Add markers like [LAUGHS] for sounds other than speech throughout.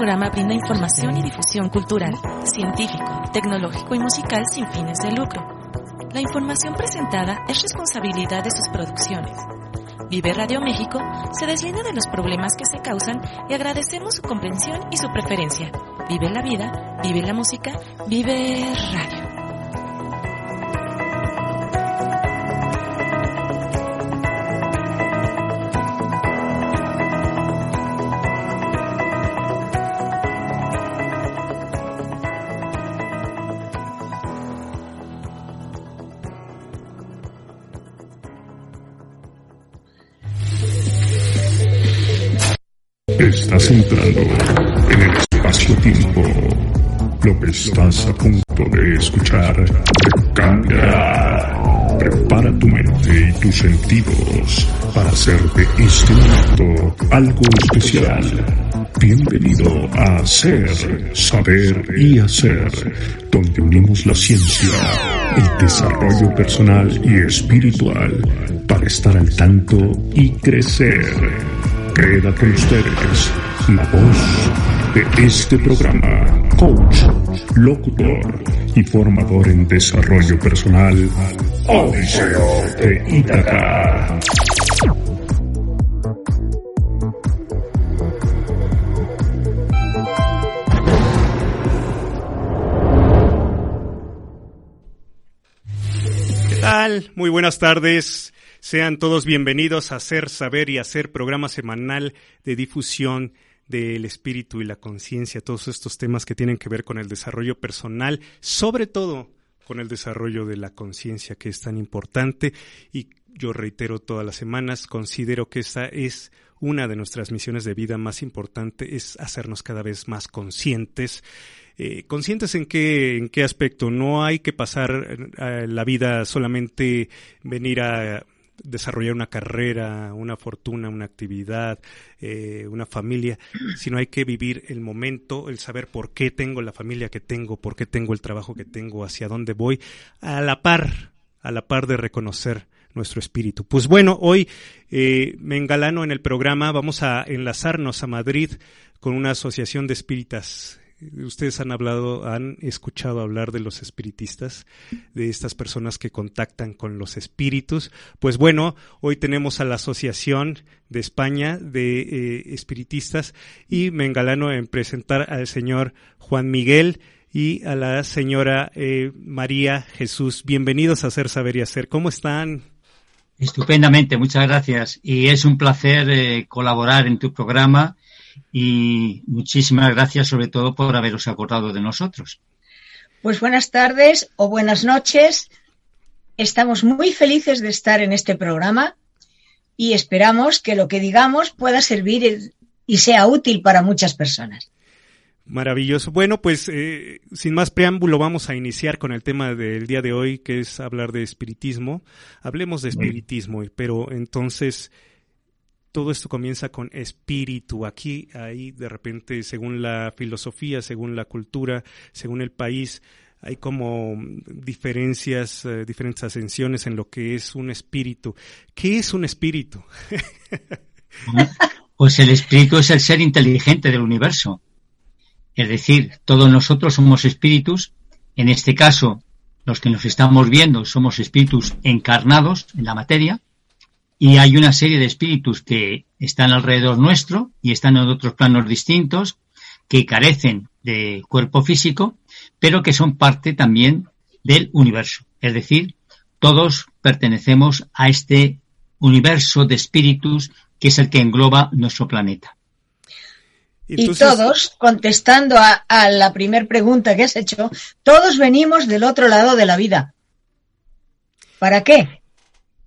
Programa brinda información y difusión cultural, científico, tecnológico y musical sin fines de lucro. La información presentada es responsabilidad de sus producciones. Vive Radio México se deslinda de los problemas que se causan y agradecemos su comprensión y su preferencia. Vive la vida, vive la música, vive radio. Estás entrando en el espacio-tiempo. Lo que estás a punto de escuchar cambia. Prepara tu mente y tus sentidos para hacer de este momento algo especial. Bienvenido a Ser, Saber y Hacer, donde unimos la ciencia, el desarrollo personal y espiritual para estar al tanto y crecer. Queda con ustedes la voz de este programa, coach, locutor y formador en desarrollo personal, Odiseo de Ítaca. ¿Qué tal? Muy buenas tardes. Sean todos bienvenidos a Hacer Saber y Hacer programa semanal de difusión del espíritu y la conciencia, todos estos temas que tienen que ver con el desarrollo personal, sobre todo con el desarrollo de la conciencia que es tan importante y yo reitero todas las semanas, considero que esa es una de nuestras misiones de vida más importante, es hacernos cada vez más conscientes. Eh, conscientes en qué, en qué aspecto. No hay que pasar eh, la vida solamente venir a desarrollar una carrera, una fortuna, una actividad, eh, una familia, sino hay que vivir el momento, el saber por qué tengo la familia que tengo, por qué tengo el trabajo que tengo, hacia dónde voy, a la par, a la par de reconocer nuestro espíritu. Pues bueno, hoy eh, me engalano en el programa, vamos a enlazarnos a Madrid con una asociación de espíritas Ustedes han hablado, han escuchado hablar de los espiritistas, de estas personas que contactan con los espíritus. Pues bueno, hoy tenemos a la Asociación de España de eh, Espiritistas y me engalano en presentar al señor Juan Miguel y a la señora eh, María Jesús. Bienvenidos a Hacer Saber y Hacer. ¿Cómo están? Estupendamente, muchas gracias. Y es un placer eh, colaborar en tu programa y muchísimas gracias sobre todo por haberos acordado de nosotros. Pues buenas tardes o buenas noches. Estamos muy felices de estar en este programa y esperamos que lo que digamos pueda servir y sea útil para muchas personas. Maravilloso. Bueno, pues eh, sin más preámbulo vamos a iniciar con el tema del día de hoy, que es hablar de espiritismo. Hablemos de espiritismo, pero entonces todo esto comienza con espíritu. Aquí, ahí, de repente, según la filosofía, según la cultura, según el país, hay como diferencias, eh, diferentes ascensiones en lo que es un espíritu. ¿Qué es un espíritu? [LAUGHS] pues el espíritu es el ser inteligente del universo. Es decir, todos nosotros somos espíritus. En este caso, los que nos estamos viendo somos espíritus encarnados en la materia y hay una serie de espíritus que están alrededor nuestro y están en otros planos distintos, que carecen de cuerpo físico, pero que son parte también del universo. Es decir, todos pertenecemos a este universo de espíritus que es el que engloba nuestro planeta. y todos, contestando a, a la primera pregunta que has hecho, todos venimos del otro lado de la vida. ¿Para qué?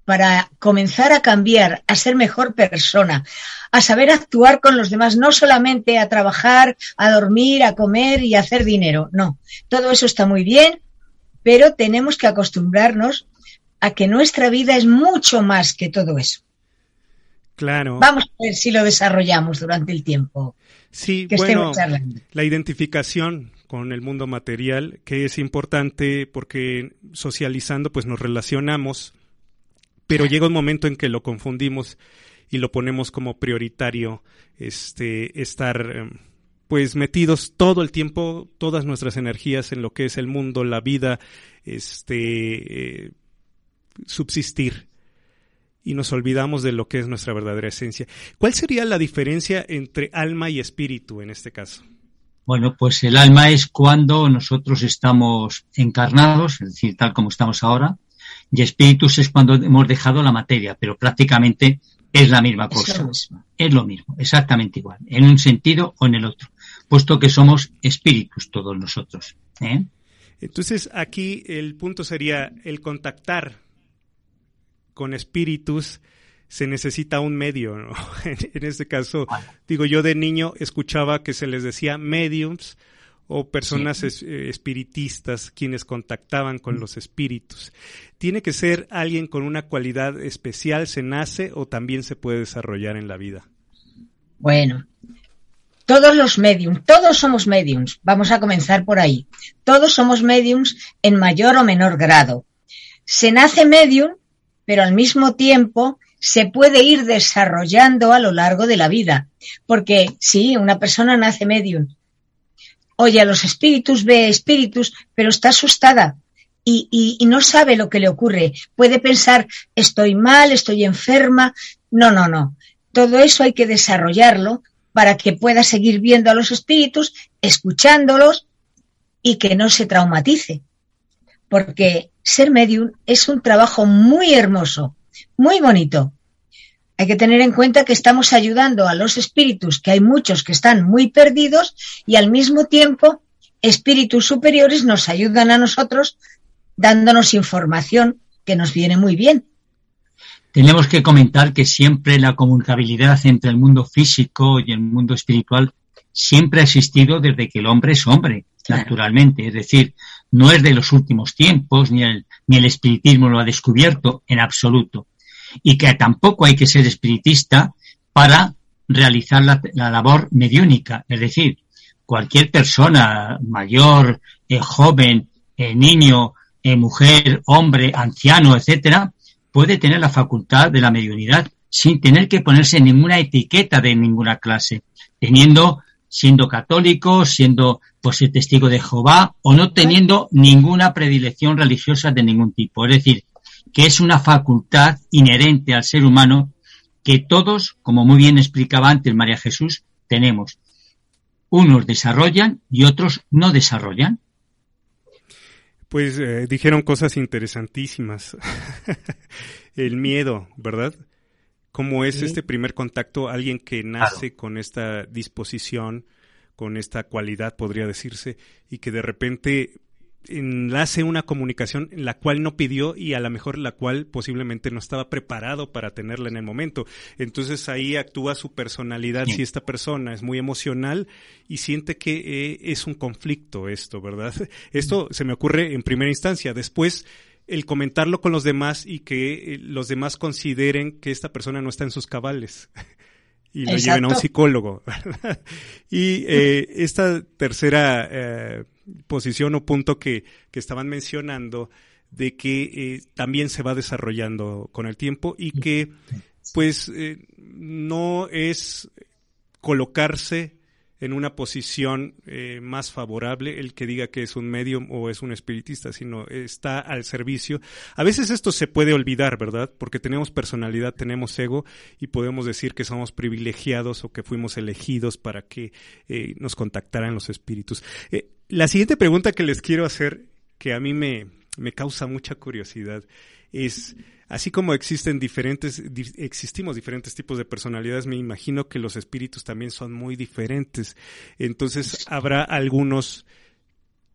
Para comenzar a cambiar, a ser mejor persona, a saber actuar con los demás, no solamente a trabajar, a dormir, a comer y a hacer dinero. No, todo eso está muy bien, pero tenemos que acostumbrarnos a que nuestra vida es mucho más que todo eso. Claro. Vamos a ver si lo desarrollamos durante el tiempo. Sí, bueno, la identificación con el mundo material, que es importante porque socializando pues nos relacionamos, pero llega un momento en que lo confundimos y lo ponemos como prioritario este estar em, pues metidos todo el tiempo todas nuestras energías en lo que es el mundo, la vida, este eh, subsistir y nos olvidamos de lo que es nuestra verdadera esencia. ¿Cuál sería la diferencia entre alma y espíritu en este caso? Bueno, pues el alma es cuando nosotros estamos encarnados, es decir, tal como estamos ahora, y espíritus es cuando hemos dejado la materia, pero prácticamente es la misma cosa. Es lo mismo, exactamente igual, en un sentido o en el otro, puesto que somos espíritus todos nosotros. ¿eh? Entonces aquí el punto sería el contactar con espíritus se necesita un medio, ¿no? [LAUGHS] en este caso, digo, yo de niño escuchaba que se les decía mediums o personas eh, espiritistas quienes contactaban con los espíritus. ¿Tiene que ser alguien con una cualidad especial, se nace o también se puede desarrollar en la vida? Bueno, todos los mediums, todos somos mediums, vamos a comenzar por ahí. Todos somos mediums en mayor o menor grado. Se nace medium pero al mismo tiempo se puede ir desarrollando a lo largo de la vida. Porque sí, una persona nace medium, oye a los espíritus, ve espíritus, pero está asustada y, no sabe lo que le ocurre. Puede pensar, estoy mal, estoy enferma. No, no, no. Todo eso hay que desarrollarlo para que pueda seguir viendo a los espíritus, escuchándolos y que no se traumatice. Porque ser medium es un trabajo muy hermoso, muy bonito. Hay que tener en cuenta que estamos ayudando a los espíritus, que hay muchos que están muy perdidos, y al mismo tiempo espíritus superiores nos ayudan a nosotros dándonos información que nos viene muy bien. Tenemos que comentar que siempre la comunicabilidad entre el mundo físico y el mundo espiritual siempre ha existido desde que el hombre es hombre, naturalmente. Es decir, no es de los últimos tiempos, ni el, ni el espiritismo lo ha descubierto en absoluto. Y que tampoco hay que ser espiritista para realizar la, labor mediúnica. Es decir, cualquier persona mayor, eh, joven, eh, niño, eh, mujer, hombre, anciano, etcétera, puede tener la facultad de la mediunidad sin tener que ponerse ninguna etiqueta de ninguna clase, teniendo, siendo católico, siendo pues ser testigo de Jehová o no teniendo ninguna predilección religiosa de ningún tipo. Es decir, que es una facultad inherente al ser humano que todos, como muy bien explicaba antes María Jesús, tenemos. Unos desarrollan y otros no desarrollan. Pues eh, dijeron cosas interesantísimas. [LAUGHS] El miedo, ¿verdad? ¿Cómo es este primer contacto? Alguien que nace con esta disposición, con esta cualidad, podría decirse, y que de repente enlace una comunicación la cual no pidió y a lo mejor la cual posiblemente no estaba preparado para tenerla en el momento. Entonces ahí actúa su personalidad si esta persona es muy emocional y siente que eh, es un conflicto esto, ¿verdad? [LAUGHS] Esto se me ocurre en primera instancia. Después el comentarlo con los demás y que eh, los demás consideren que esta persona no está en sus cabales. [LAUGHS] y lo lleven a un psicólogo. [LAUGHS] y eh, esta tercera posición o punto que, que estaban mencionando de que eh, también se va desarrollando con el tiempo y que pues no es colocarse en una posición eh, más favorable el que diga que es un medium o es un espiritista, sino está al servicio. A veces esto se puede olvidar, ¿verdad? Porque tenemos personalidad, tenemos ego y podemos decir que somos privilegiados o que fuimos elegidos para que eh, nos contactaran los espíritus. Eh, la siguiente pregunta que les quiero hacer, que a mí me, me causa mucha curiosidad, es así como existen diferentes, existimos diferentes tipos de personalidades, me imagino que los espíritus también son muy diferentes. Entonces, habrá algunos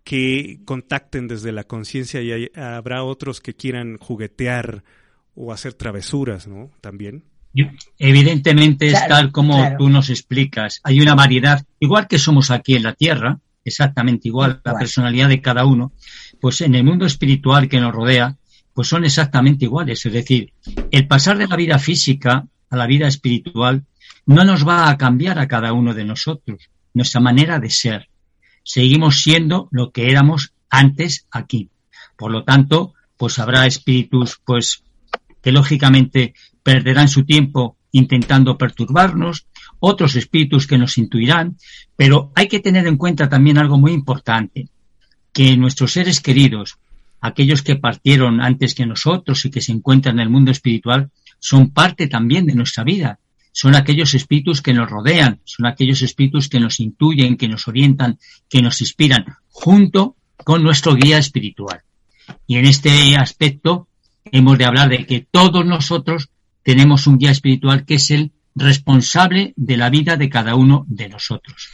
que contacten desde la conciencia y habrá otros que quieran juguetear o hacer travesuras, ¿no? También. Evidentemente es tal como tú nos explicas. Hay una variedad, igual que somos aquí en la Tierra, exactamente igual, la personalidad de cada uno, pues en el mundo espiritual que nos rodea, pues son exactamente iguales. Es decir, el pasar de la vida física a la vida espiritual no nos va a cambiar a cada uno de nosotros, nuestra manera de ser. Seguimos siendo lo que éramos antes aquí. Por lo tanto, pues habrá espíritus, pues, que lógicamente perderán su tiempo intentando perturbarnos, otros espíritus que nos intuirán, pero hay que tener en cuenta también algo muy importante, que nuestros seres queridos, aquellos que partieron antes que nosotros y que se encuentran en el mundo espiritual, son parte también de nuestra vida. Son aquellos espíritus que nos rodean, son aquellos espíritus que nos intuyen, que nos orientan, que nos inspiran, junto con nuestro guía espiritual. Y en este aspecto hemos de hablar de que todos nosotros tenemos un guía espiritual que es el responsable de la vida de cada uno de nosotros.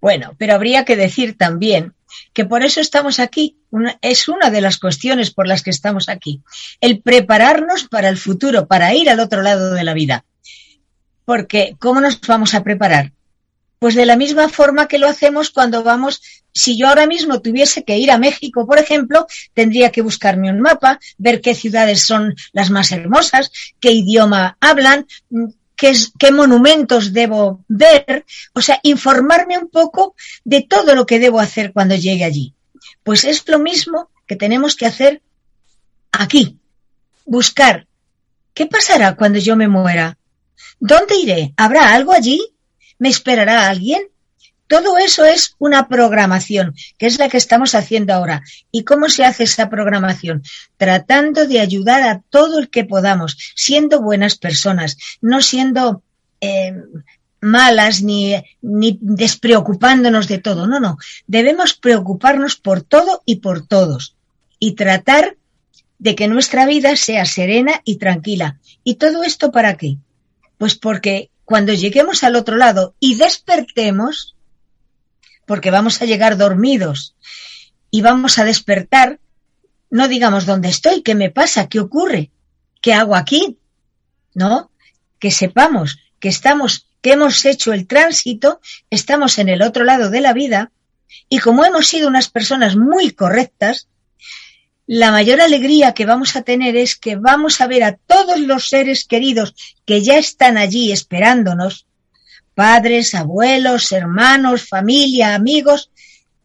Bueno, pero habría que decir también que por eso estamos aquí. es una de las cuestiones por las que estamos aquí. El prepararnos para el futuro, para ir al otro lado de la vida. Porque, ¿cómo nos vamos a preparar? Pues de la misma forma que lo hacemos cuando vamos, si yo ahora mismo tuviese que ir a México, por ejemplo, tendría que buscarme un mapa, ver qué ciudades son las más hermosas, qué idioma hablan, qué, monumentos debo ver, o sea, informarme un poco de todo lo que debo hacer cuando llegue allí. Pues es lo mismo que tenemos que hacer aquí, buscar qué pasará cuando yo me muera, dónde iré, habrá algo allí, me esperará alguien, todo eso es una programación, que es la que estamos haciendo ahora. ¿Y cómo se hace esa programación? Tratando de ayudar a todo el que podamos, siendo buenas personas, no siendo eh, malas ni, ni despreocupándonos de todo. No, no. Debemos preocuparnos por todo y por todos y tratar de que nuestra vida sea serena y tranquila. ¿Y todo esto para qué? Pues porque cuando lleguemos al otro lado y despertemos, porque vamos a llegar dormidos y vamos a despertar, no digamos dónde estoy, qué me pasa, qué ocurre, qué hago aquí, ¿no? Que sepamos que estamos, que hemos hecho el tránsito, estamos en el otro lado de la vida y como hemos sido unas personas muy correctas, la mayor alegría que vamos a tener es que vamos a ver a todos los seres queridos que ya están allí esperándonos padres, abuelos, hermanos, familia, amigos,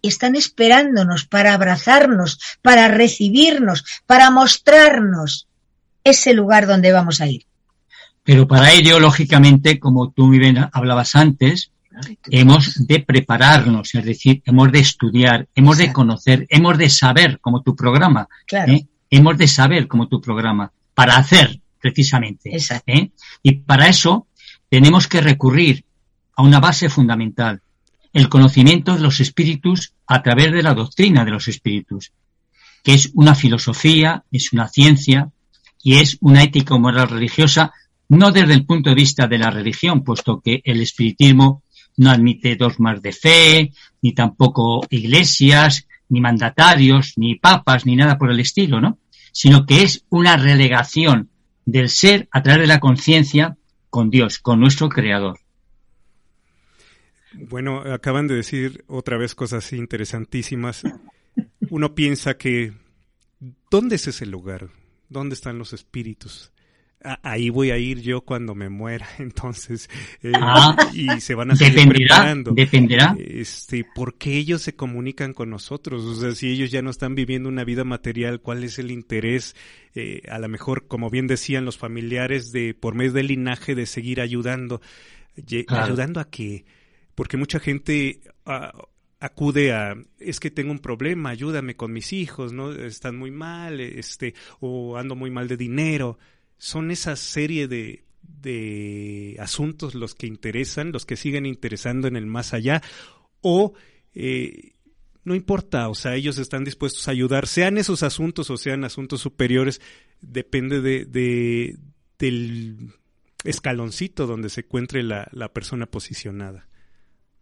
están esperándonos para abrazarnos, para recibirnos, para mostrarnos ese lugar donde vamos a ir. Pero para ello, lógicamente, como tú muy bien hablabas antes, hemos de prepararnos, es decir, hemos de estudiar, hemos de conocer, hemos de saber como tu programa. ¿eh? Hemos de saber como tu programa, para hacer, precisamente. ¿eh? Y para eso tenemos que recurrir a una base fundamental, el conocimiento de los espíritus a través de la doctrina de los espíritus, que es una filosofía, es una ciencia y es una ética moral religiosa, no desde el punto de vista de la religión, puesto que el espiritismo no admite dogmas de fe, ni tampoco iglesias, ni mandatarios, ni papas, ni nada por el estilo, ¿no? Sino que es una relegación del ser a través de la conciencia con Dios, con nuestro Creador. Bueno, acaban de decir otra vez cosas interesantísimas. Uno piensa que, ¿dónde es ese lugar? ¿Dónde están los espíritus? ahí voy a ir yo cuando me muera, [LAUGHS] entonces, eh, ah, y se van a seguir dependerá, preparando. Dependerá. Este, ¿por qué ellos se comunican con nosotros? O sea, si ellos ya no están viviendo una vida material, ¿cuál es el interés? Eh, a lo mejor, como bien decían los familiares, de por medio del linaje, de seguir ayudando. ¿Ayudando a que porque mucha gente ah, acude a es que tengo un problema, ayúdame con mis hijos, ¿no? Están muy mal, este, o ando muy mal de dinero. Son esa serie de, de asuntos los que interesan, los que siguen interesando en el más allá, o eh, no importa, o sea, ellos están dispuestos a ayudar, sean esos asuntos o sean asuntos superiores, depende de, de del escaloncito donde se encuentre la, la persona posicionada.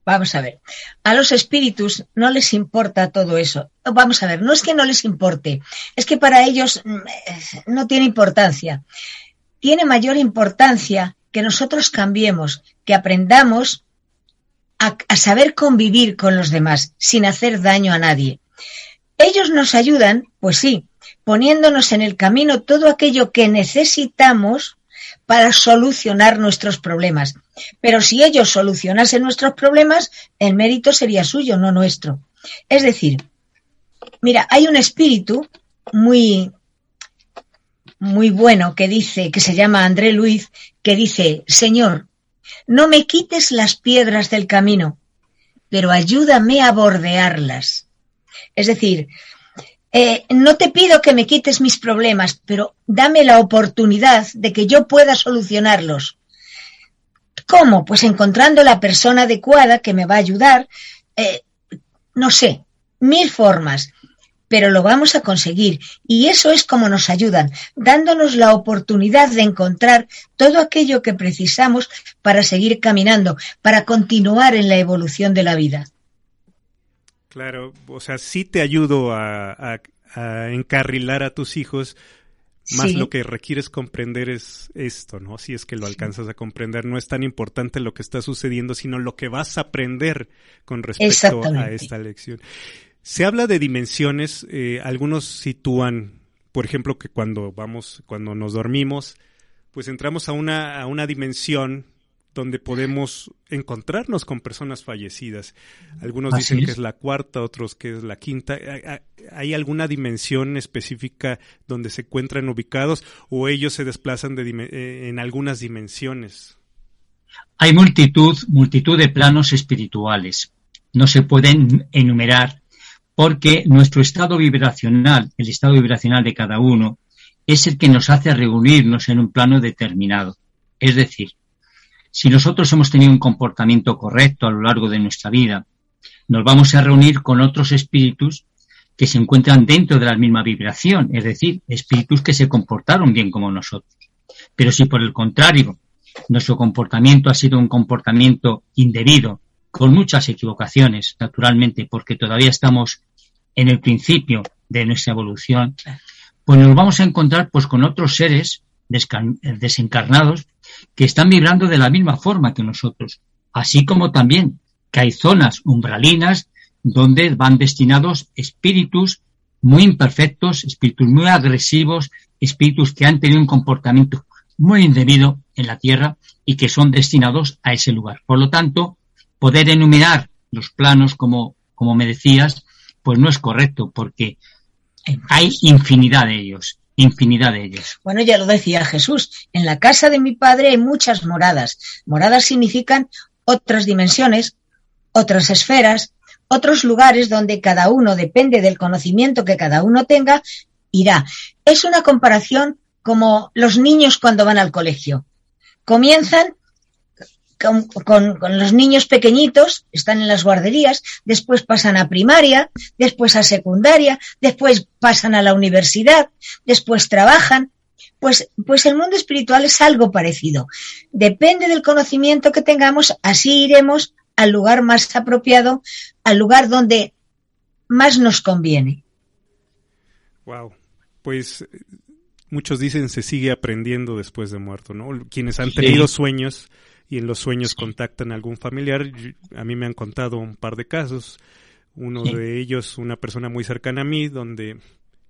Vamos a ver, a los espíritus no les importa todo eso. Vamos a ver, no es que no les importe, es que para ellos mm, no tiene importancia. Tiene mayor importancia que nosotros cambiemos, que aprendamos a, saber convivir con los demás sin hacer daño a nadie. Ellos nos ayudan, pues sí, poniéndonos en el camino todo aquello que necesitamos para solucionar nuestros problemas. Pero si ellos solucionasen nuestros problemas, el mérito sería suyo, no nuestro. Es decir, mira, hay un espíritu muy muy bueno que dice, que se llama André Luis, que dice, Señor, no me quites las piedras del camino, pero ayúdame a bordearlas. Es decir, eh, no te pido que me quites mis problemas, pero dame la oportunidad de que yo pueda solucionarlos. ¿Cómo? Pues encontrando la persona adecuada que me va a ayudar, eh, no sé, mil formas, pero lo vamos a conseguir. Y eso es como nos ayudan, dándonos la oportunidad de encontrar todo aquello que precisamos para seguir caminando, para continuar en la evolución de la vida. Claro, o sea, sí te ayudo a, a, a encarrilar a tus hijos, más sí. lo que requieres comprender es esto, ¿no? Si es que lo alcanzas a comprender, no es tan importante lo que está sucediendo, sino lo que vas a aprender con respecto a esta lección. Se habla de dimensiones, eh, algunos sitúan, por ejemplo, que cuando vamos, cuando nos dormimos, pues entramos a una, a una dimensión donde podemos encontrarnos con personas fallecidas. Algunos Así dicen es. que es la cuarta, otros que es la quinta. ¿Hay alguna dimensión específica donde se encuentran ubicados o ellos se desplazan de, eh, en algunas dimensiones? Hay multitud, multitud de planos espirituales. No se pueden enumerar porque nuestro estado vibracional, el estado vibracional de cada uno, es el que nos hace reunirnos en un plano determinado. Es decir, si nosotros hemos tenido un comportamiento correcto a lo largo de nuestra vida, nos vamos a reunir con otros espíritus que se encuentran dentro de la misma vibración, es decir, espíritus que se comportaron bien como nosotros. Pero si por el contrario nuestro comportamiento ha sido un comportamiento indebido, con muchas equivocaciones, naturalmente, porque todavía estamos en el principio de nuestra evolución, pues nos vamos a encontrar pues con otros seres desencarnados que están vibrando de la misma forma que nosotros, así como también que hay zonas umbralinas donde van destinados espíritus muy imperfectos, espíritus muy agresivos, espíritus que han tenido un comportamiento muy indebido en la Tierra y que son destinados a ese lugar. Por lo tanto, poder enumerar los planos, como, como me decías, pues no es correcto, porque hay infinidad de ellos infinidad de ellos. Bueno, ya lo decía Jesús, en la casa de mi padre hay muchas moradas. Moradas significan otras dimensiones, otras esferas, otros lugares donde cada uno, depende del conocimiento que cada uno tenga, irá. Es una comparación como los niños cuando van al colegio. Comienzan con, con, con, los niños pequeñitos, están en las guarderías, después pasan a primaria, después a secundaria, después pasan a la universidad, después trabajan. Pues, pues el mundo espiritual es algo parecido. Depende del conocimiento que tengamos, así iremos al lugar más apropiado, al lugar donde más nos conviene. Wow. Pues muchos dicen se sigue aprendiendo después de muerto, ¿no? Quienes han tenido sí. sueños y en los sueños contactan a algún familiar. A mí me han contado un par de casos. Uno sí. de ellos, una persona muy cercana a mí, donde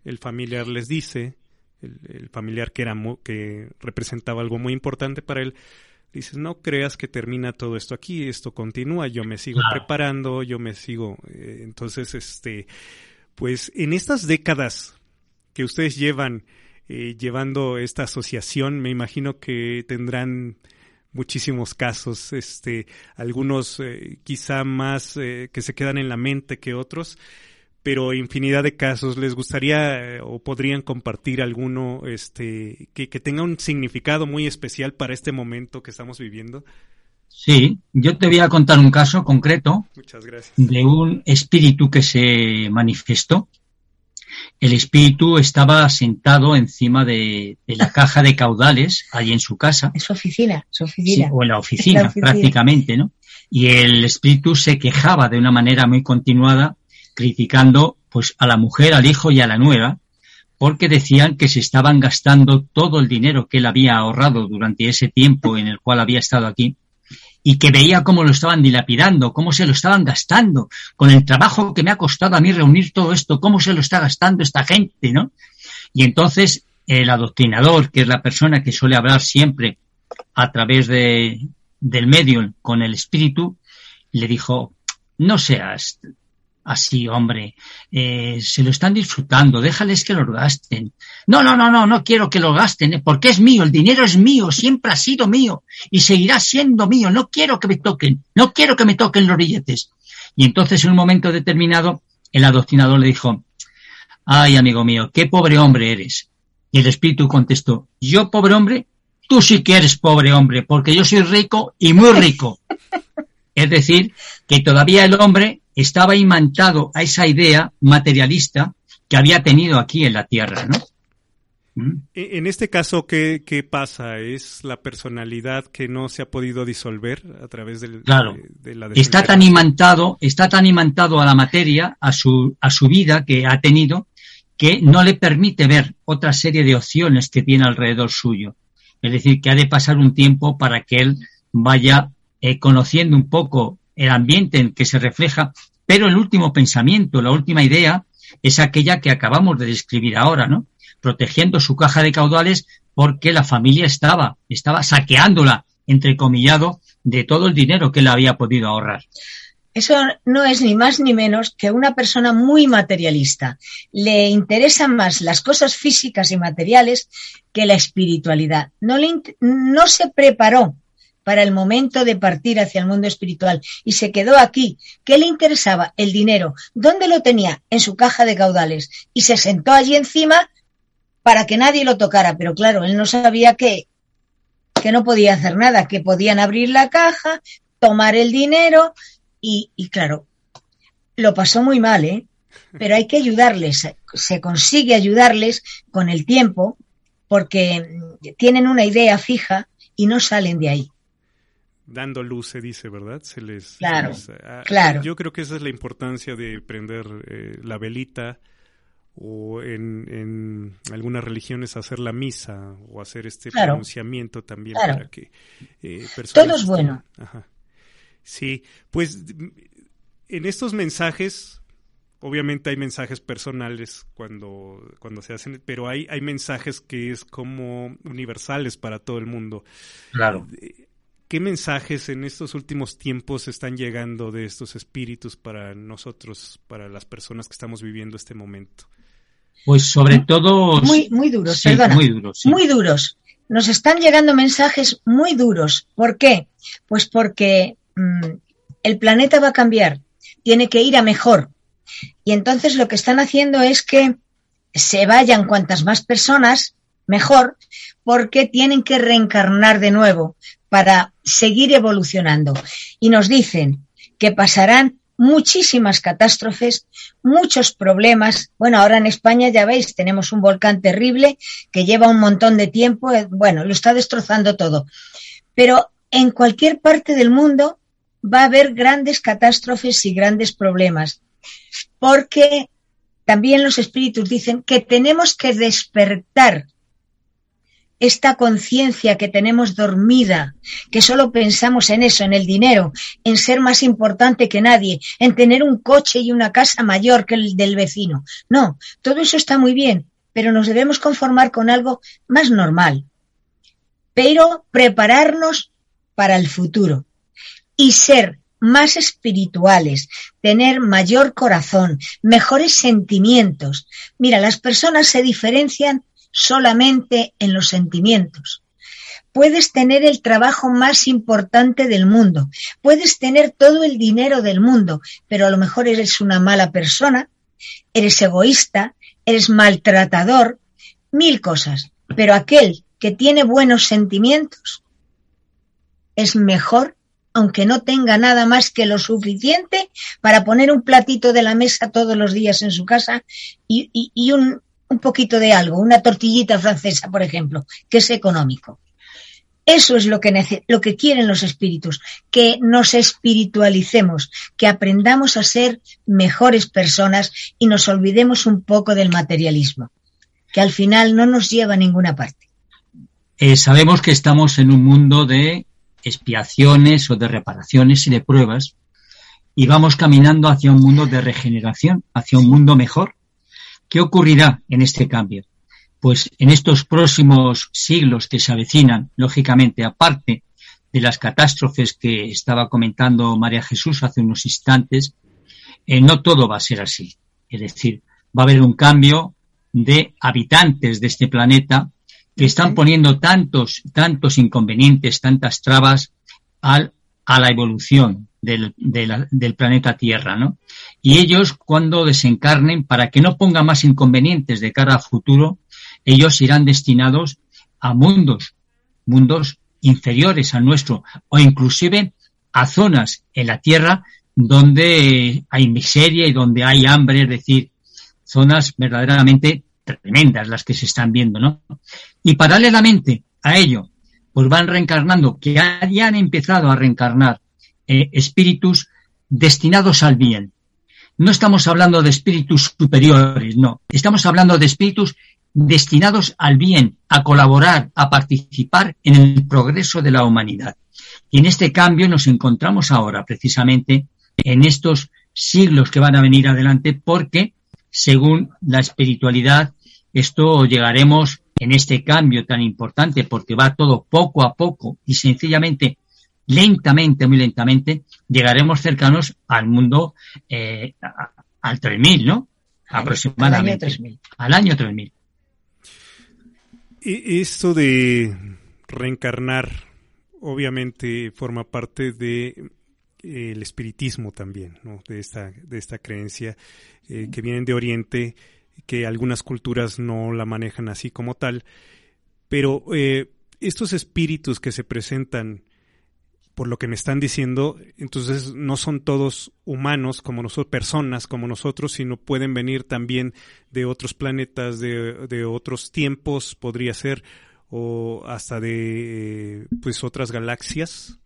el familiar les dice, el, el familiar que era que representaba algo muy importante para él, dices, no creas que termina todo esto aquí, esto continúa, yo me sigo claro. preparando, yo me sigo. Eh, entonces, este, pues en estas décadas que ustedes llevan eh, llevando esta asociación, me imagino que tendrán muchísimos casos, este, algunos eh, quizá más eh, que se quedan en la mente que otros, pero infinidad de casos. ¿Les gustaría eh, o podrían compartir alguno este, que, que, tenga un significado muy especial para este momento que estamos viviendo? Sí, yo te voy a contar un caso concreto de un espíritu que se manifestó. El espíritu estaba sentado encima de, la caja de caudales, allí en su casa. En su oficina, su oficina. o en la oficina, prácticamente, ¿no? Y el espíritu se quejaba de una manera muy continuada, criticando pues a la mujer, al hijo y a la nuera, porque decían que se estaban gastando todo el dinero que él había ahorrado durante ese tiempo en el cual había estado aquí y que veía cómo lo estaban dilapidando, cómo se lo estaban gastando, con el trabajo que me ha costado a mí reunir todo esto, cómo se lo está gastando esta gente, ¿no? Y entonces el adoctrinador, que es la persona que suele hablar siempre a través de, del medio con el espíritu, le dijo, no seas así, hombre, eh, se lo están disfrutando, déjales que lo gasten. No, no, no, no, no quiero que lo gasten, ¿eh? porque es mío, el dinero es mío, siempre ha sido mío y seguirá siendo mío, no quiero que me toquen, no quiero que me toquen los billetes. Y entonces en un momento determinado el adoctrinador le dijo, ay, amigo mío, qué pobre hombre eres. Y el espíritu contestó, yo pobre hombre, tú sí que eres pobre hombre, porque yo soy rico y muy rico. [LAUGHS] Es decir, que todavía el hombre estaba imantado a esa idea materialista que había tenido aquí en la Tierra, ¿no? ¿Mm? E, en este caso, ¿qué, pasa? ¿Es la personalidad que no se ha podido disolver a través del, claro. de, la Está tan imantado, está tan imantado a la materia, a su, a su vida que ha tenido, que no le permite ver otra serie de opciones que tiene alrededor suyo. Es decir, que ha de pasar un tiempo para que él vaya eh, conociendo un poco el ambiente en que se refleja, pero el último pensamiento, la última idea, es aquella que acabamos de describir ahora, ¿no? Protegiendo su caja de caudales porque la familia estaba, estaba saqueándola, entrecomillado, de todo el dinero que él había podido ahorrar. Eso no es ni más ni menos que una persona muy materialista. Le interesan más las cosas físicas y materiales que la espiritualidad. No, le, no se preparó para el momento de partir hacia el mundo espiritual y se quedó aquí. ¿Qué le interesaba? El dinero. ¿Dónde lo tenía? En su caja de caudales. Y se sentó allí encima para que nadie lo tocara. Pero claro, él no sabía que, que no podía hacer nada, que podían abrir la caja, tomar el dinero y, y claro, lo pasó muy mal, ¿eh? Pero hay que ayudarles. Se consigue ayudarles con el tiempo porque tienen una idea fija y no salen de ahí dando luz, se dice, ¿verdad? Se les, claro, ah, claro. Yo creo que esa es la importancia de prender eh, la velita o en, en, algunas religiones hacer la misa o hacer este pronunciamiento también para que eh, Todo es bueno. Ajá. Sí, pues en estos mensajes, obviamente hay mensajes personales cuando, cuando se hacen, pero hay, hay mensajes que es como universales para todo el mundo. Claro. Eh, ¿Qué mensajes en estos últimos tiempos están llegando de estos espíritus para nosotros, para las personas que estamos viviendo este momento? Pues sobre todo... Muy, muy duros, perdona. Muy duros. Muy duros. Nos están llegando mensajes muy duros. ¿Por qué? Pues porque mm, el planeta va a cambiar, tiene que ir a mejor. Y entonces lo que están haciendo es que se vayan cuantas más personas, mejor, porque tienen que reencarnar de nuevo para seguir evolucionando. Y nos dicen que pasarán muchísimas catástrofes, muchos problemas. Bueno, ahora en España ya veis, tenemos un volcán terrible que lleva un montón de tiempo, eh, bueno, lo está destrozando todo. Pero en cualquier parte del mundo va a haber grandes catástrofes y grandes problemas, porque también los espíritus dicen que tenemos que despertar esta conciencia que tenemos dormida, que solo pensamos en eso, en el dinero, en ser más importante que nadie, en tener un coche y una casa mayor que el del vecino. No, todo eso está muy bien, pero nos debemos conformar con algo más normal. Pero prepararnos para el futuro y ser más espirituales, tener mayor corazón, mejores sentimientos. Mira, las personas se diferencian solamente en los sentimientos. Puedes tener el trabajo más importante del mundo, puedes tener todo el dinero del mundo, pero a lo mejor eres una mala persona, eres egoísta, eres maltratador, mil cosas. Pero aquel que tiene buenos sentimientos es mejor aunque no tenga nada más que lo suficiente para poner un platito de la mesa todos los días en su casa y, y un, un poquito de algo, una tortillita francesa, por ejemplo, que es económico. Eso es lo que, lo que quieren los espíritus, que nos espiritualicemos, que aprendamos a ser mejores personas y nos olvidemos un poco del materialismo, que al final no nos lleva a ninguna parte. Eh, sabemos que estamos en un mundo de expiaciones o de reparaciones y de pruebas y vamos caminando hacia un mundo de regeneración, hacia un mundo mejor. ¿Qué ocurrirá en este cambio? pues en estos próximos siglos que se avecinan, lógicamente, aparte de las catástrofes que estaba comentando María Jesús hace unos instantes, eh, no todo va a ser así. Es decir, va a haber un cambio de habitantes de este planeta que están poniendo tantos, tantos inconvenientes, tantas trabas al, a la evolución del, del planeta Tierra, ¿no? Y ellos, cuando desencarnen, para que no ponga más inconvenientes de cara a futuro, ellos irán destinados a mundos, mundos inferiores al nuestro, o inclusive a zonas en la Tierra donde hay miseria y donde hay hambre, es decir, zonas verdaderamente tremendas las que se están viendo, ¿no? Y paralelamente a ello, pues van reencarnando, que ya han empezado a reencarnar eh, espíritus destinados al bien. No estamos hablando de espíritus superiores, no. Estamos hablando de espíritus destinados al bien, a colaborar, a participar en el progreso de la humanidad. Y en este cambio nos encontramos ahora, precisamente, en estos siglos que van a venir adelante, porque, según la espiritualidad, esto llegaremos en este cambio tan importante, porque va todo poco a poco y sencillamente, lentamente, muy lentamente, llegaremos cercanos al mundo, eh, al 3000, ¿no? Aproximadamente. Al año 3000. E, esto de reencarnar obviamente forma parte de eh, el espiritismo también, ¿no? de, esta, de esta creencia eh, que vienen de Oriente, que algunas culturas no la manejan así como tal, pero eh, estos espíritus que se presentan por lo que me están diciendo, entonces no son todos humanos como nosotros, personas como nosotros, sino pueden venir también de otros planetas, de, de otros tiempos, podría ser, o hasta de pues otras galaxias.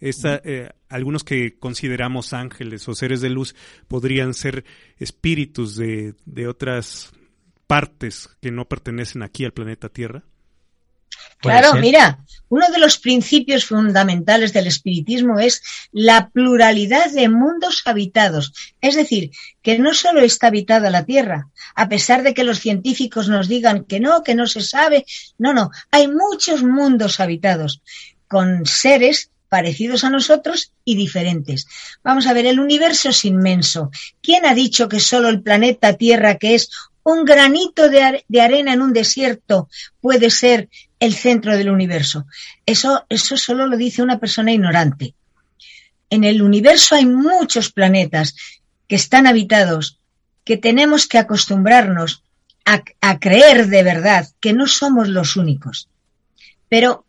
Esta, eh, algunos que consideramos ángeles o seres de luz podrían ser espíritus de, de otras partes que no pertenecen aquí al planeta Tierra. Claro, mira, uno de los principios fundamentales del espiritismo es la pluralidad de mundos habitados. Es decir, que no solo está habitada la Tierra, a pesar de que los científicos nos digan que no, que no se sabe. No, no, hay muchos mundos habitados con seres parecidos a nosotros y diferentes. Vamos a ver, el universo es inmenso. ¿Quién ha dicho que solo el planeta Tierra, que es un granito de, arena en un desierto, puede ser el centro del universo. Eso, eso solo lo dice una persona ignorante. En el universo hay muchos planetas que están habitados, que tenemos que acostumbrarnos a, a creer de verdad que no somos los únicos. Pero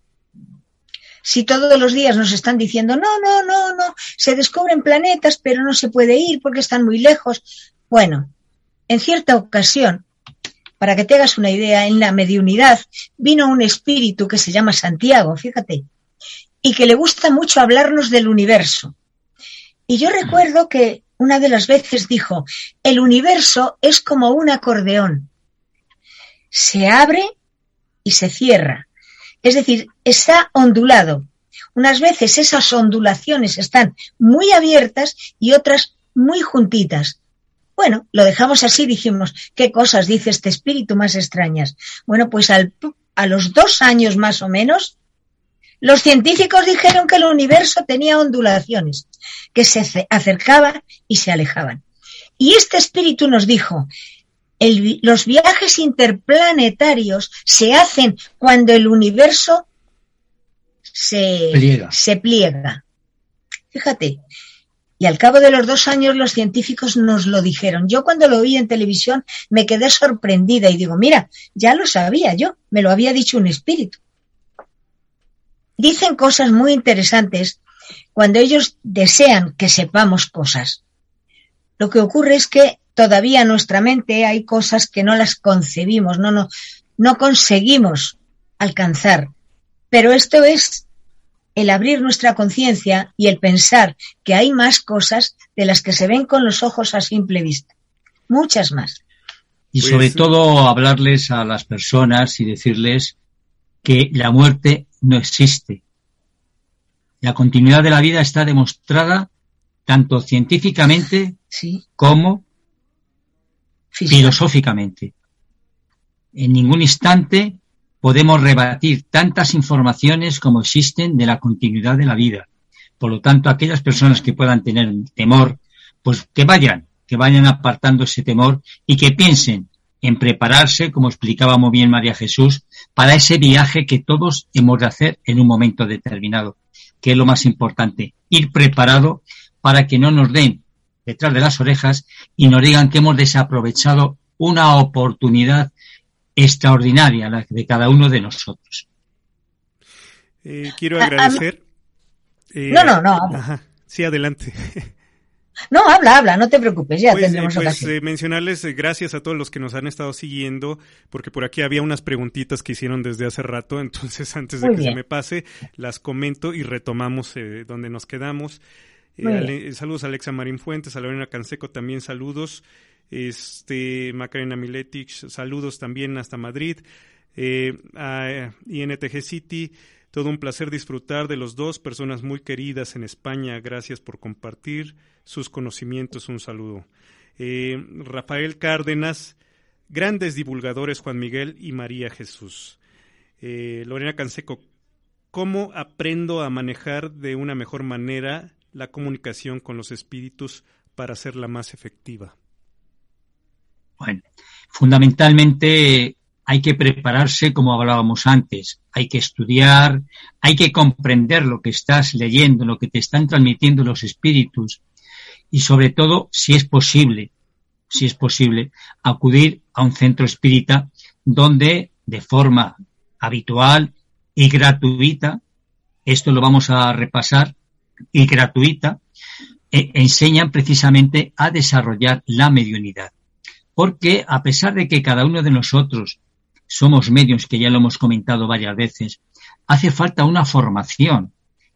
si todos los días nos están diciendo, no, no, no, no, se descubren planetas, pero no se puede ir porque están muy lejos. Bueno, en cierta ocasión para que te hagas una idea, en la mediunidad vino un espíritu que se llama Santiago, fíjate, y que le gusta mucho hablarnos del universo. Y yo recuerdo que una de las veces dijo, el universo es como un acordeón. Se abre y se cierra. Es decir, está ondulado. Unas veces esas ondulaciones están muy abiertas y otras muy juntitas. Bueno, lo dejamos así, dijimos, ¿qué cosas dice este espíritu más extrañas? Bueno, pues al, a los dos años más o menos, los científicos dijeron que el universo tenía ondulaciones, que se acercaban y se alejaban. Y este espíritu nos dijo, los viajes interplanetarios se hacen cuando el universo se Se pliega. Fíjate, y al cabo de los dos años los científicos nos lo dijeron. Yo cuando lo vi en televisión me quedé sorprendida y digo, mira, ya lo sabía yo, me lo había dicho un espíritu. Dicen cosas muy interesantes cuando ellos desean que sepamos cosas. Lo que ocurre es que todavía en nuestra mente hay cosas que no las concebimos, no, no, no conseguimos alcanzar. Pero esto es el abrir nuestra conciencia y el pensar que hay más cosas de las que se ven con los ojos a simple vista. Muchas más. Y sobre pues, todo hablarles a las personas y decirles que la muerte no existe. La continuidad de la vida está demostrada tanto científicamente como filosóficamente. En ningún instante podemos rebatir tantas informaciones como existen de la continuidad de la vida. Por lo tanto, aquellas personas que puedan tener temor, pues que vayan, que vayan apartando ese temor y que piensen en prepararse, como explicaba muy bien María Jesús, para ese viaje que todos hemos de hacer en un momento determinado, que es lo más importante, ir preparado para que no nos den detrás de las orejas y nos digan que hemos desaprovechado una oportunidad extraordinaria la de cada uno de nosotros. Eh, quiero agradecer. no, no, no. Sí, adelante. No, habla, habla, no te preocupes, ya pues, tendremos pues, eh, mencionarles eh, gracias a todos los que nos han estado siguiendo, porque por aquí había unas preguntitas que hicieron desde hace rato, entonces [LAUGHS] antes de que se me pase, las comento y retomamos donde nos quedamos. Saludos a Alexa Marín Fuentes, a Lorena Canseco también saludos este Macarena Miletich, saludos también hasta Madrid, eh, a INTG City, todo un placer disfrutar de los dos, personas muy queridas en España, gracias por compartir sus conocimientos, un saludo. Eh, Rafael Cárdenas, grandes divulgadores Juan Miguel y María Jesús. Eh, Lorena Canseco, ¿cómo aprendo a manejar de una mejor manera la comunicación con los espíritus para hacerla más efectiva? Bueno, fundamentalmente hay que prepararse como hablábamos antes, hay que estudiar, hay que comprender lo que estás leyendo, lo que te están transmitiendo los espíritus y sobre todo, si es posible, si es posible, acudir a un centro espírita donde de forma habitual y gratuita, esto lo vamos a repasar, y gratuita, e enseñan precisamente a desarrollar la mediunidad porque a pesar de que cada uno de nosotros somos medios, que ya lo hemos comentado varias veces, hace falta una formación.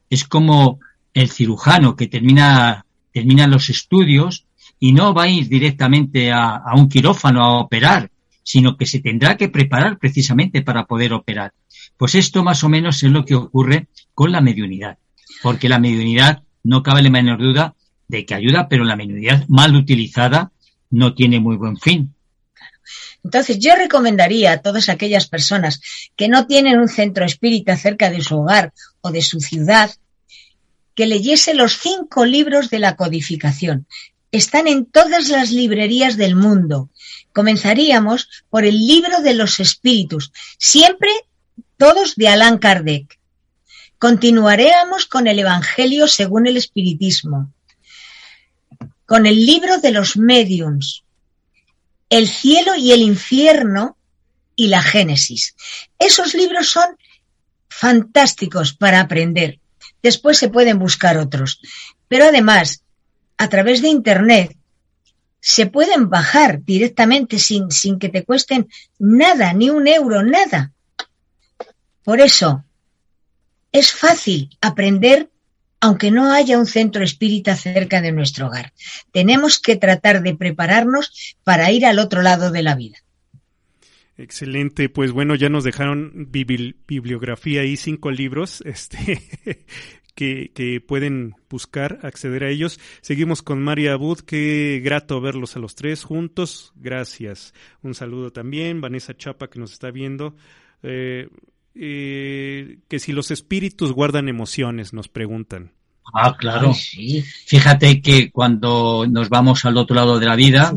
Es como el cirujano que termina, termina los estudios y no va a ir directamente a, a un quirófano a operar, sino que se tendrá que preparar precisamente para poder operar. Pues esto más o menos es lo que ocurre con la mediunidad, porque la mediunidad no cabe la menor duda de que ayuda, pero la mediunidad mal utilizada no tiene muy buen fin. Entonces, yo recomendaría a todas aquellas personas que no tienen un centro espírita cerca de su hogar o de su ciudad, que leyese los cinco libros de la codificación. Están en todas las librerías del mundo. Comenzaríamos por el libro de los espíritus, siempre todos de Allan Kardec. Continuaremos con el Evangelio según el Espiritismo con el libro de los mediums, el cielo y el infierno y la Génesis. Esos libros son fantásticos para aprender. Después se pueden buscar otros. Pero además, a través de Internet, se pueden bajar directamente sin, sin que te cuesten nada, ni un euro, nada. Por eso, es fácil aprender aunque no haya un centro espírita cerca de nuestro hogar. Tenemos que tratar de prepararnos para ir al otro lado de la vida. Excelente, pues bueno, ya nos dejaron bibliografía y cinco libros, [LAUGHS] este, que, pueden buscar, acceder a ellos. Seguimos con María Abud, qué grato verlos a los tres juntos, gracias. Un saludo también, Vanessa Chapa que nos está viendo. Eh, eh, que si los espíritus guardan emociones, nos preguntan. Ah, claro. Fíjate que cuando nos vamos al otro lado de la vida,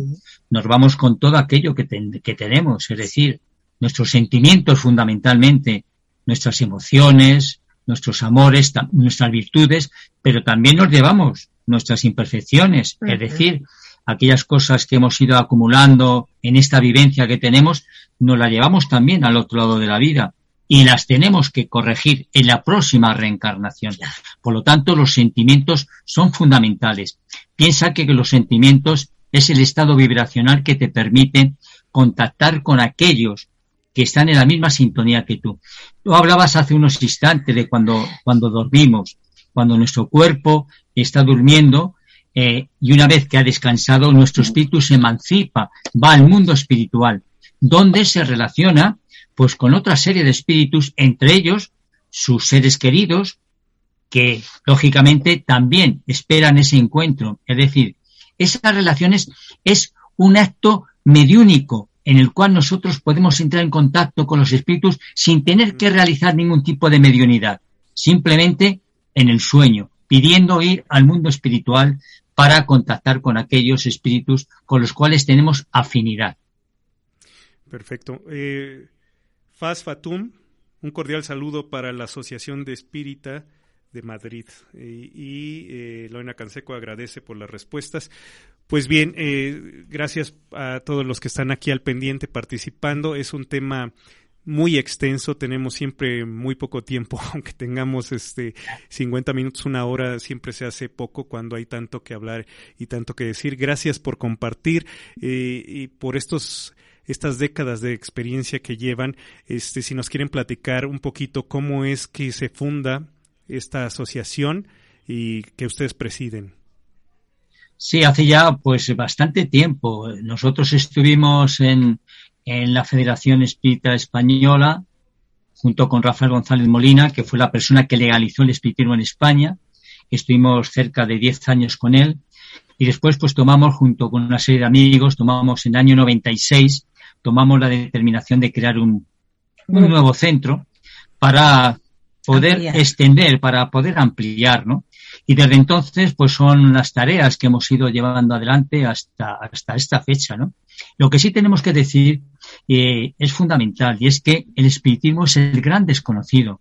nos vamos con todo aquello que, que tenemos, es decir, nuestros sentimientos fundamentalmente, nuestras emociones, nuestros amores, nuestras virtudes, pero también nos llevamos nuestras imperfecciones, es decir, aquellas cosas que hemos ido acumulando en esta vivencia que tenemos, nos la llevamos también al otro lado de la vida y las tenemos que corregir en la próxima reencarnación. Por lo tanto, los sentimientos son fundamentales. Piensa que los sentimientos es el estado vibracional que te permite contactar con aquellos que están en la misma sintonía que tú. Tú hablabas hace unos instantes de cuando, cuando dormimos, cuando nuestro cuerpo está durmiendo eh, y una vez que ha descansado, nuestro espíritu se emancipa, va al mundo espiritual, donde se relaciona pues con otra serie de espíritus, entre ellos sus seres queridos, que lógicamente también esperan ese encuentro. Es decir, esas relaciones es un acto mediúnico en el cual nosotros podemos entrar en contacto con los espíritus sin tener que realizar ningún tipo de mediunidad, simplemente en el sueño, pidiendo ir al mundo espiritual para contactar con aquellos espíritus con los cuales tenemos afinidad. Perfecto. Eh, Faz Fatum, un cordial saludo para la Asociación de Espírita de Madrid. y eh, Lorena Canseco agradece por las respuestas. Pues bien, eh, gracias a todos los que están aquí al pendiente participando. Es un tema muy extenso, tenemos siempre muy poco tiempo, [LAUGHS] aunque tengamos este 50 minutos, una hora, siempre se hace poco cuando hay tanto que hablar y tanto que decir. Gracias por compartir eh, y por estos estas décadas de experiencia que llevan, este, si nos quieren platicar un poquito cómo es que se funda esta asociación y que ustedes presiden. Sí, hace ya pues bastante tiempo. Nosotros estuvimos en, en la Federación Espírita Española junto con Rafael González Molina, que fue la persona que legalizó el espiritismo en España. Estuvimos cerca de 10 años con él. Y después, pues tomamos, junto con una serie de amigos, tomamos en el año 96 tomamos la determinación de crear un, nuevo centro para poder extender, para poder ampliar, ¿no? Y desde entonces, pues son las tareas que hemos ido llevando adelante hasta, hasta esta fecha, ¿no? Lo que sí tenemos que decir eh, es fundamental y es que el espiritismo es el gran desconocido,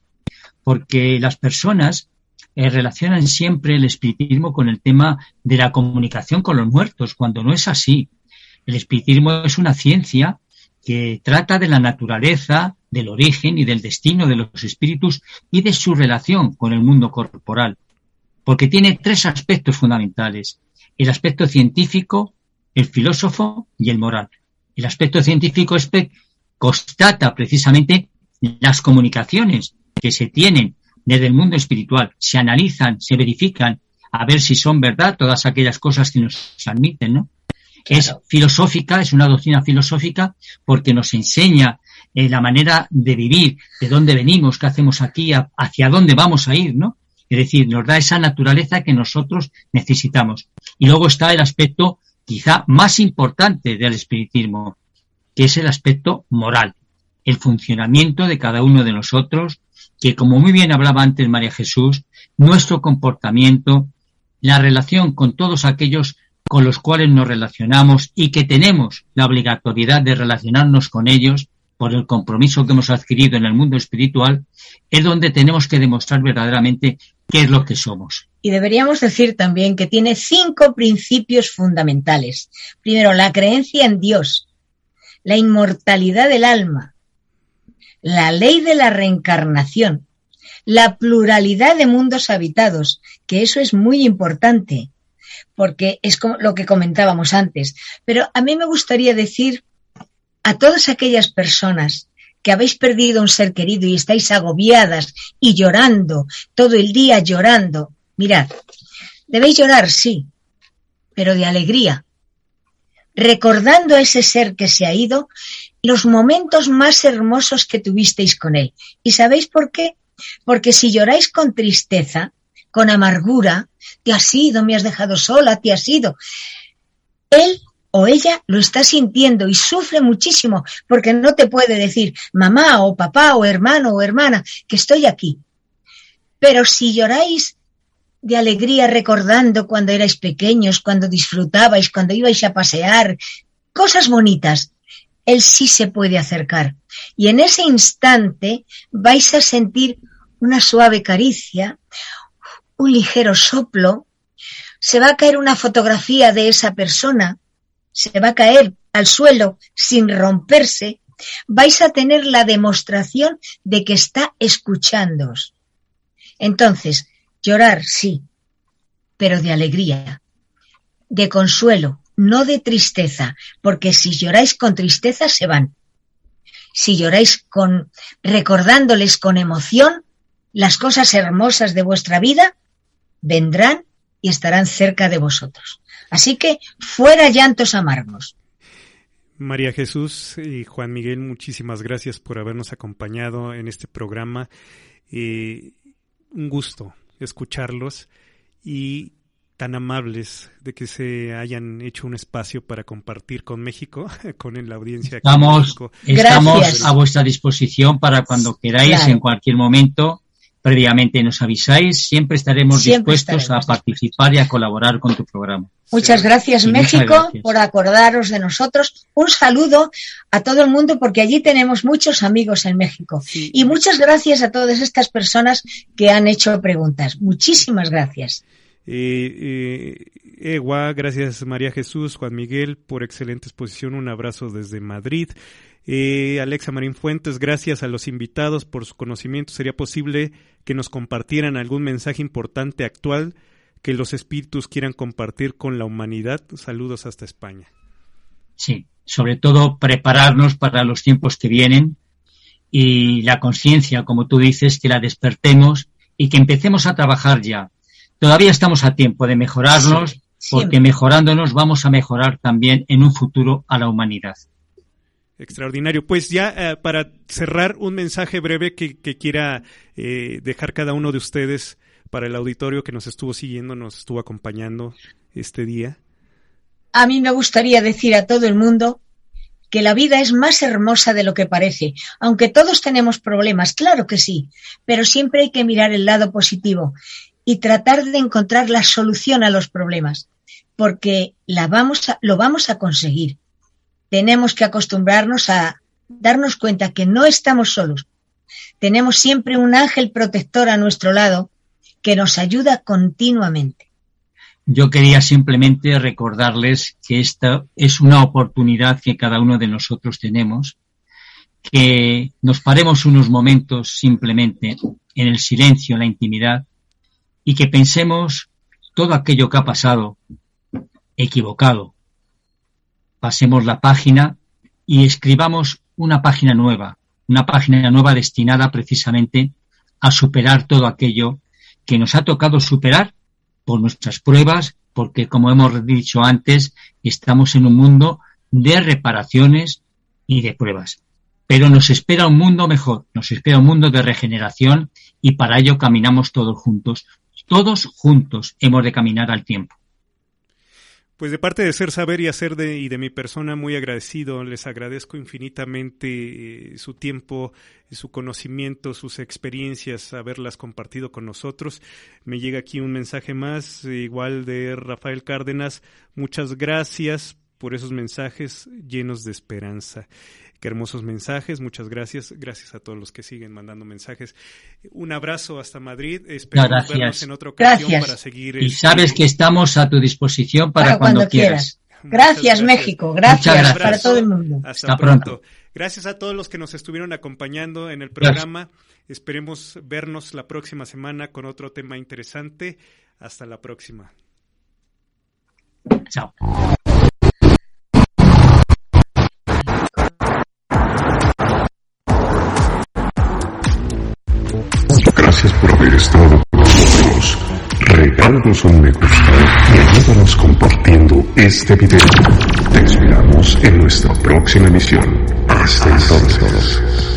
porque las personas eh, relacionan siempre el espiritismo con el tema de la comunicación con los muertos, cuando no es así. El espiritismo es una ciencia que trata de la naturaleza, del origen y del destino de los espíritus y de su relación con el mundo corporal, porque tiene tres aspectos fundamentales, el aspecto científico, el filósofo y el moral. El aspecto científico es constata precisamente las comunicaciones que se tienen desde el mundo espiritual, se analizan, se verifican a ver si son verdad todas aquellas cosas que nos admiten, ¿no? Es filosófica, es una doctrina filosófica porque nos enseña eh, la manera de vivir, de dónde venimos, qué hacemos aquí, hacia dónde vamos a ir, ¿no? Es decir, nos da esa naturaleza que nosotros necesitamos. Y luego está el aspecto quizá más importante del espiritismo, que es el aspecto moral, el funcionamiento de cada uno de nosotros, que como muy bien hablaba antes María Jesús, nuestro comportamiento, la relación con todos aquellos con los cuales nos relacionamos y que tenemos la obligatoriedad de relacionarnos con ellos por el compromiso que hemos adquirido en el mundo espiritual, es donde tenemos que demostrar verdaderamente qué es lo que somos. Y deberíamos decir también que tiene cinco principios fundamentales. Primero, la creencia en Dios, la inmortalidad del alma, la ley de la reencarnación, la pluralidad de mundos habitados, que eso es muy importante, porque es lo que comentábamos antes. Pero a mí me gustaría decir a todas aquellas personas que habéis perdido un ser querido y estáis agobiadas y llorando, todo el día llorando, mirad, debéis llorar, sí, pero de alegría, recordando a ese ser que se ha ido, los momentos más hermosos que tuvisteis con él. ¿Y sabéis por qué? Porque si lloráis con tristeza, con amargura, te has ido, me has dejado sola, te has ido. Él o ella lo está sintiendo y sufre muchísimo porque no te puede decir mamá o papá o hermano o hermana que estoy aquí. Pero si lloráis de alegría recordando cuando erais pequeños, cuando disfrutabais, cuando ibais a pasear, cosas bonitas, él sí se puede acercar. Y en ese instante vais a sentir una suave caricia, un ligero soplo, se va a caer una fotografía de esa persona, se va a caer al suelo sin romperse vais a tener la demostración de que está escuchándoos. Entonces, llorar, sí, pero de alegría, de consuelo, no de tristeza, porque si lloráis con tristeza se van. Si lloráis con recordándoles con emoción las cosas hermosas de vuestra vida, vendrán y estarán cerca de vosotros. Así que fuera llantos amargos. María Jesús y Juan Miguel, muchísimas gracias por habernos acompañado en este programa. Eh, un gusto escucharlos y tan amables de que se hayan hecho un espacio para compartir con México, [LAUGHS] con la audiencia. Estamos, estamos a vuestra disposición para cuando queráis, en cualquier momento previamente nos avisáis, siempre estaremos dispuestos a participar y a colaborar con tu programa. Muchas gracias México por acordaros de nosotros. Un saludo a todo el mundo porque allí tenemos muchos amigos en México. Y muchas gracias a todas estas personas que han hecho preguntas. Muchísimas gracias. Eh, eh, gracias María Jesús, Juan Miguel, por excelente exposición. Un abrazo desde Madrid. Eh, Alexa Marín Fuentes, gracias a los invitados por su conocimiento. ¿Sería posible que nos compartieran algún mensaje importante actual que los espíritus quieran compartir con la humanidad? Saludos hasta España. Sí, sobre todo prepararnos para los tiempos que vienen y la conciencia, como tú dices, que la despertemos y que empecemos a trabajar ya. Todavía estamos a tiempo de mejorarnos, porque mejorándonos vamos a mejorar también en un futuro a la humanidad. Extraordinario. Pues ya eh, para cerrar, un mensaje breve que, quiera eh, dejar cada uno de ustedes para el auditorio que nos estuvo siguiendo, nos estuvo acompañando este día. A mí me gustaría decir a todo el mundo que la vida es más hermosa de lo que parece, aunque todos tenemos problemas, claro que sí, pero siempre hay que mirar el lado positivo y tratar de encontrar la solución a los problemas, porque la vamos lo vamos a conseguir tenemos que acostumbrarnos a darnos cuenta que no estamos solos. Tenemos siempre un ángel protector a nuestro lado que nos ayuda continuamente. Yo quería simplemente recordarles que esta es una oportunidad que cada uno de nosotros tenemos, que nos paremos unos momentos simplemente en el silencio, en la intimidad, y que pensemos todo aquello que ha pasado equivocado, pasemos la página y escribamos una página nueva, una página nueva destinada precisamente a superar todo aquello que nos ha tocado superar por nuestras pruebas, porque como hemos dicho antes, estamos en un mundo de reparaciones y de pruebas. Pero nos espera un mundo mejor, nos espera un mundo de regeneración y para ello caminamos todos juntos. Todos juntos hemos de caminar al tiempo. Pues de parte de Ser Saber y Hacer de, y de mi persona muy agradecido, les agradezco infinitamente eh, su tiempo, su conocimiento, sus experiencias, haberlas compartido con nosotros. Me llega aquí un mensaje más, igual de Rafael Cárdenas. Muchas gracias por esos mensajes llenos de esperanza. Qué hermosos mensajes, muchas gracias. Gracias a todos los que siguen mandando mensajes. Un abrazo hasta Madrid. Esperamos vernos en otra ocasión para seguir. Y este, sabes que estamos a tu disposición para, cuando, quieras. Gracias, México. Gracias, para todo el mundo. Hasta, pronto. Gracias a todos los que nos estuvieron acompañando en el programa. Esperemos vernos la próxima semana con otro tema interesante. Hasta la próxima. Chao. Por haber estado con nosotros. Regálanos un me gusta y ayúdanos compartiendo este video. Te esperamos en nuestra próxima emisión. Hasta entonces.